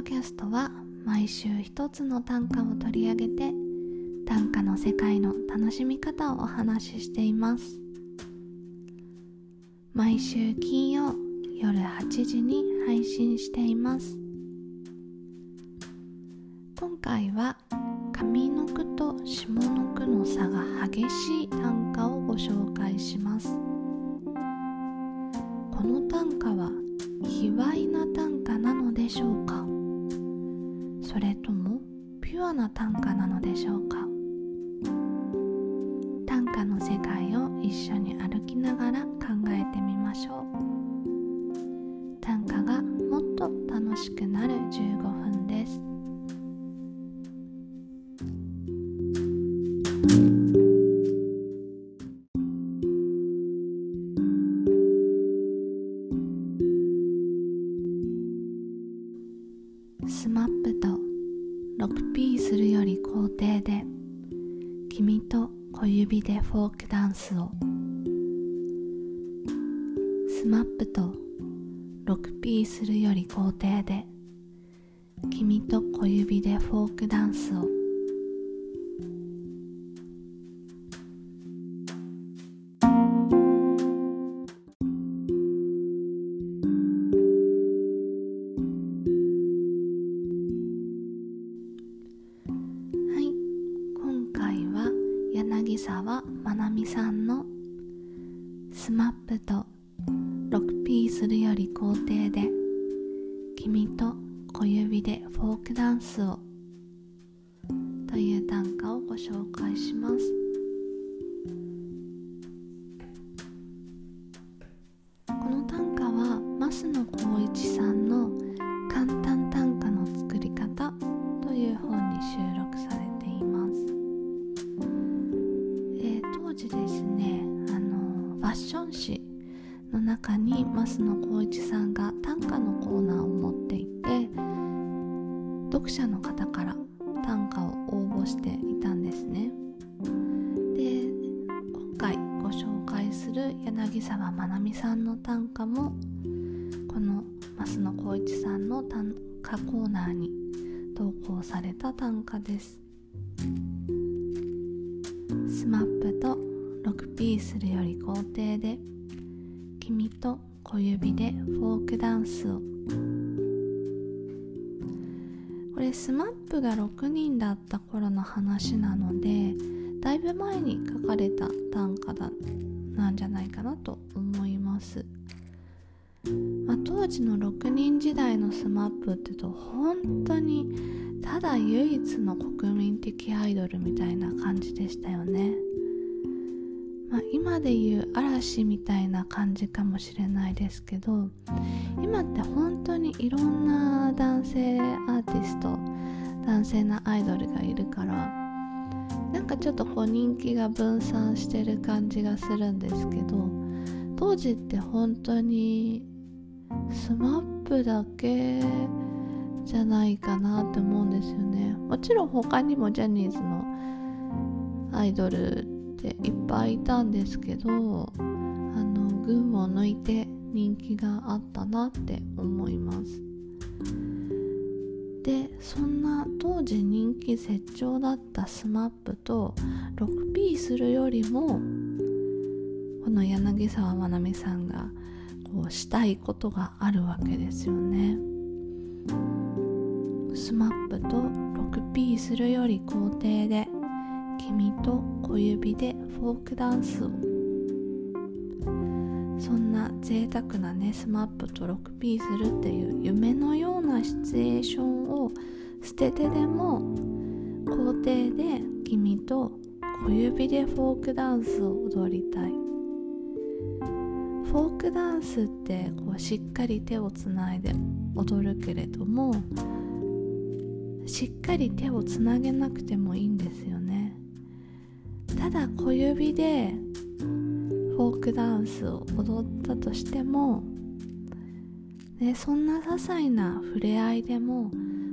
ドキャストは毎週一つの短歌を取り上げて短歌の世界の楽しみ方をお話ししています。毎週金曜夜8時に配信しています。今回は上の句と下の句の差が激しい短歌をご紹介します。この短歌は卑猥な短歌なのでしょうか？それともピュアな短歌なのでしょうか？短歌の世界を一緒に歩きながら考えてみましょう。スマップと 6P するより皇帝で君と小指でフォークダンスを。スマップと 6P するより皇帝で君と小指でフォークダンスを。スを」という短歌をご紹介します。この短歌は増野光一さんの「簡単短歌の作り方」という本に収録されています、えー当時ですねあのファッション誌の中に増野光一さんが短歌のコーナーを持っていて読者の方から短歌を応募していたんですね。で今回ご紹介する柳澤真実さんの短歌もこの枡野浩一さんの短歌コーナーに投稿された短歌です。スマップと 6P するより肯定で君と小指でフォークダンスを。これスマップが6人だった頃の話なのでだいぶ前に書かれた短歌だなんじゃないかなと思います、まあ、当時の6人時代の SMAP って言うと本当にただ唯一の国民的アイドルみたいな感じでしたよね。まあ、今で言う嵐みたいな感じかもしれないですけど今って本当にいろんな男性アーティスト男性なアイドルがいるからなんかちょっとこう人気が分散してる感じがするんですけど当時って本当に SMAP だけじゃないかなって思うんですよね。もちろん他にもジャニーズのアイドルっていっぱいいたんですけどあの群を抜いて人気があったなって思います。でそんな当時人気絶頂だった SMAP と 6P するよりもこの柳沢まなみさんがこうしたいことがあるわけですよね。SMAP と 6P するより肯定で君と小指でフォークダンスを。そんな贅沢なね SMAP と 6P するっていう夢のようなシチュエーションを捨ててでも校庭で君と小指でフォークダンスを踊りたい。フォークダンスってこうしっかり手をつないで踊るけれどもしっかり手をつなげなくてもいいんですよただ小指でフォークダンスを踊ったとしても、ね、そんな些細な触れ合いでも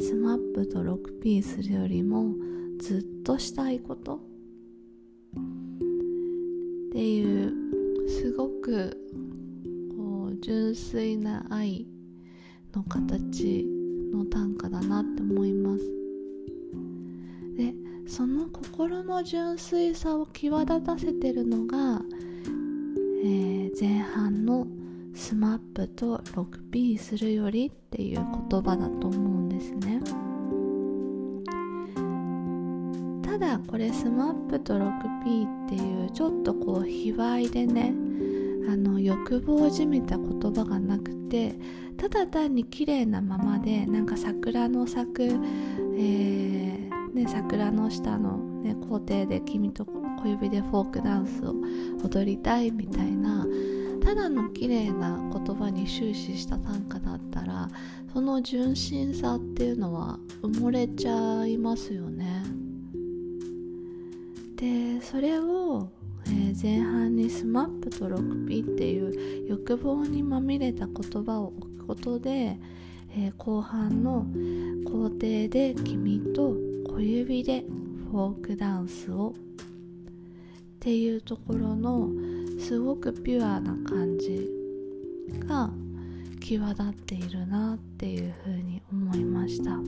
SMAP と 6P するよりもずっとしたいこと。っていうすごくこう純粋な愛の形の短歌だなって思います。でその心の純粋さを際立たせてるのが、えー、前半の「スマップと 6P するより」っていう言葉だと思うんですね。ただこれ SMAP と 6P っていうちょっとこう卑猥でねあの欲望じみた言葉がなくてただ単に綺麗なままでなんか桜の咲く、えーね、桜の下の、ね、校庭で君と小指でフォークダンスを踊りたいみたいなただの綺麗な言葉に終始した短歌だったらその純真さっていうのは埋もれちゃいますよね。でそれをえー、前半に SMAP と 6P っていう欲望にまみれた言葉を置くことで、えー、後半の工程で君と小指でフォークダンスをっていうところのすごくピュアな感じが際立っているなっていうふうに思いました。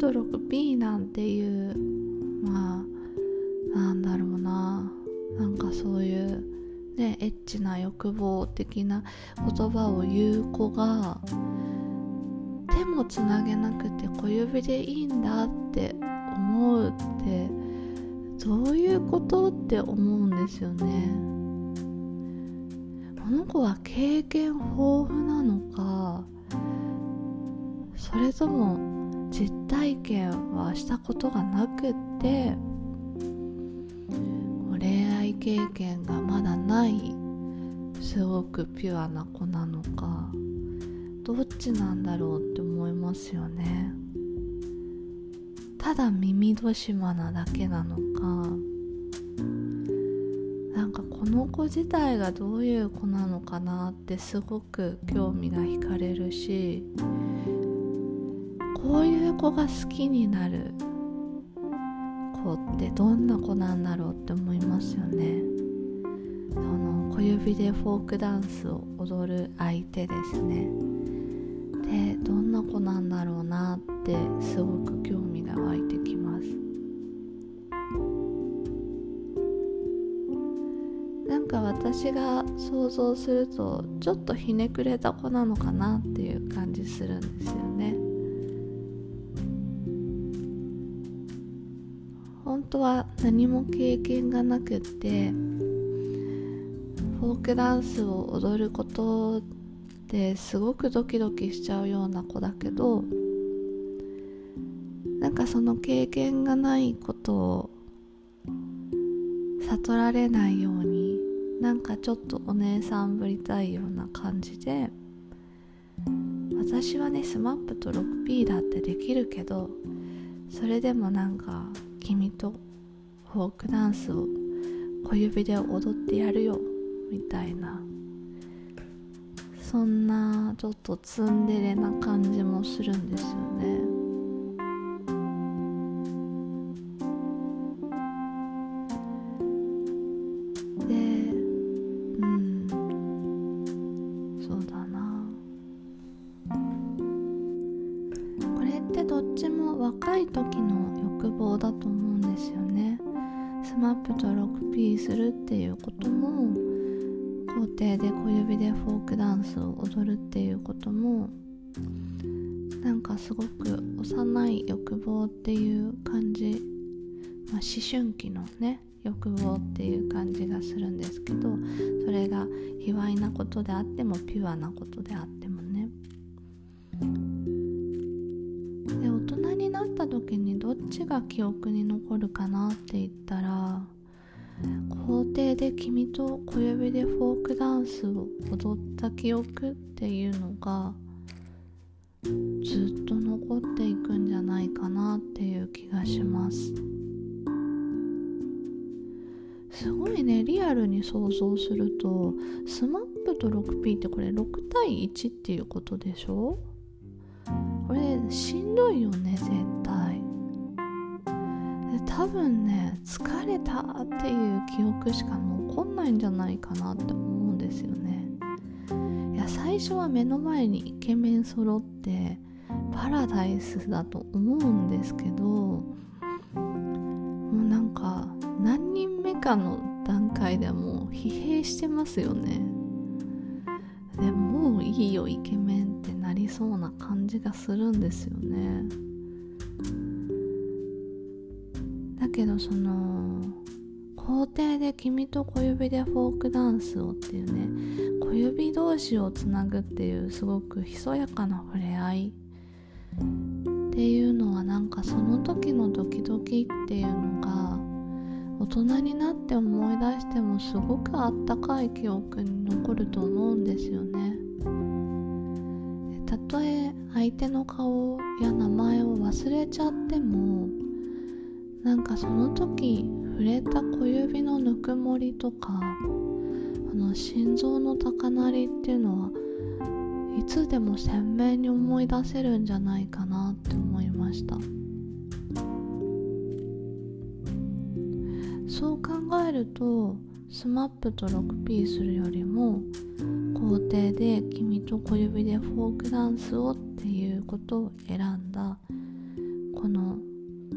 と 6P なんていうまあなんだろうななんかそういうねエッチな欲望的な言葉を言う子が手もつなげなくて小指でいいんだって思うってどういうことって思うんですよね。この子は経験豊富なのかそれとも実体験はしたことがなくって恋愛経験がまだないすごくピュアな子なのかどっちなんだろうって思ますよね。ただ耳戸島なだけなのか。なんかこの子自体がどういう子なのかなってすごく興味が惹かれるしこういう子が好きになる子ってどんな子なんだろうって思いますよね。その小指でフォークダンスを踊る相手ですね。でどん子なんだろうなってすごく興味が湧いてきます。なんか私が想像するとちょっとひねくれた子なのかなっていう感じするんですよね。本当は何も経験がなくってフォークダンスを踊ることですごくドキドキしちゃうような子だけどなんかその経験がないことを悟られないようになんかちょっとお姉さんぶりたいような感じで私はね SMAP と 6P だってできるけどそれでもなんか君とフォークダンスを小指で踊ってやるよみたいなそんなちょっとツンデレな感じもするんですよね。でうん。そうだな。これってどっちも若い時の欲望だと思うんですよね。SMAP と 6P するっていうことも校庭で小指でフォークダンスを踊るっていうこともなんかすごく幼い欲望っていう感じ、まあ、思春期のね欲望っていう感じがするんですけどそれが卑猥なことであってもピュアなことであってもね。で大人になった時にどっちが記憶に残るかなって言ったら校庭で君と小指でフォークダンスを踊った記憶っていうのがずっと残っていくんじゃないかなっていう気がします。すごいねリアルに想像すると SMAP と 6P ってこれ6対1っていうことでしょ？これしんどいよね絶対。多分ね疲れたっていう記憶しか残んないんじゃないかなって思うんですよね。いや最初は目の前にイケメン揃ってパラダイスだと思うんですけどもうなんか何人目かの段階でもう疲弊してますよね。でもういいよイケメンってなりそうな感じがするんですよね。けどその校庭で君と小指でフォークダンスをっていうね小指同士をつなぐっていうすごくひそやかな触れ合い。っていうのはなんかその時のドキドキっていうのが大人になって思い出してもすごくあったかい記憶に残ると思うんですよね。たとえ相手の顔や名前を忘れちゃってもなんかその時触れた小指のぬくもりとかあの心臓の高鳴りっていうのはいつでも鮮明に思い出せるんじゃないかなって思いました。そう考えると SMAP と 6P するよりも校庭で君と小指でフォークダンスをっていうことを選んだこの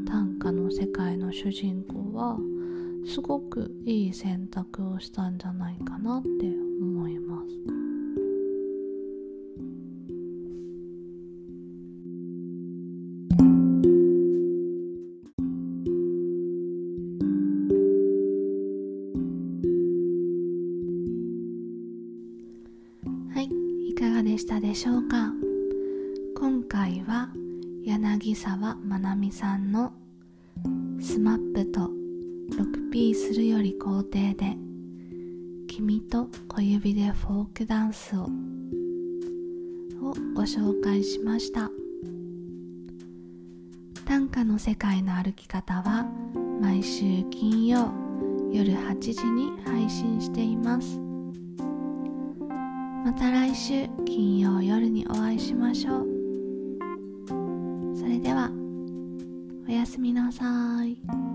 短歌の世界の主人公はすごくいい選択をしたんじゃないかなって思います。はいいかがでしたでしょうか？今回は柳澤真実さんの「スマップと 6P するより肯定で君と小指でフォークダンスををご紹介しました。短歌の世界の歩き方は毎週金曜夜8時に配信しています。また来週金曜夜にお会いしましょう。ではおやすみなさい。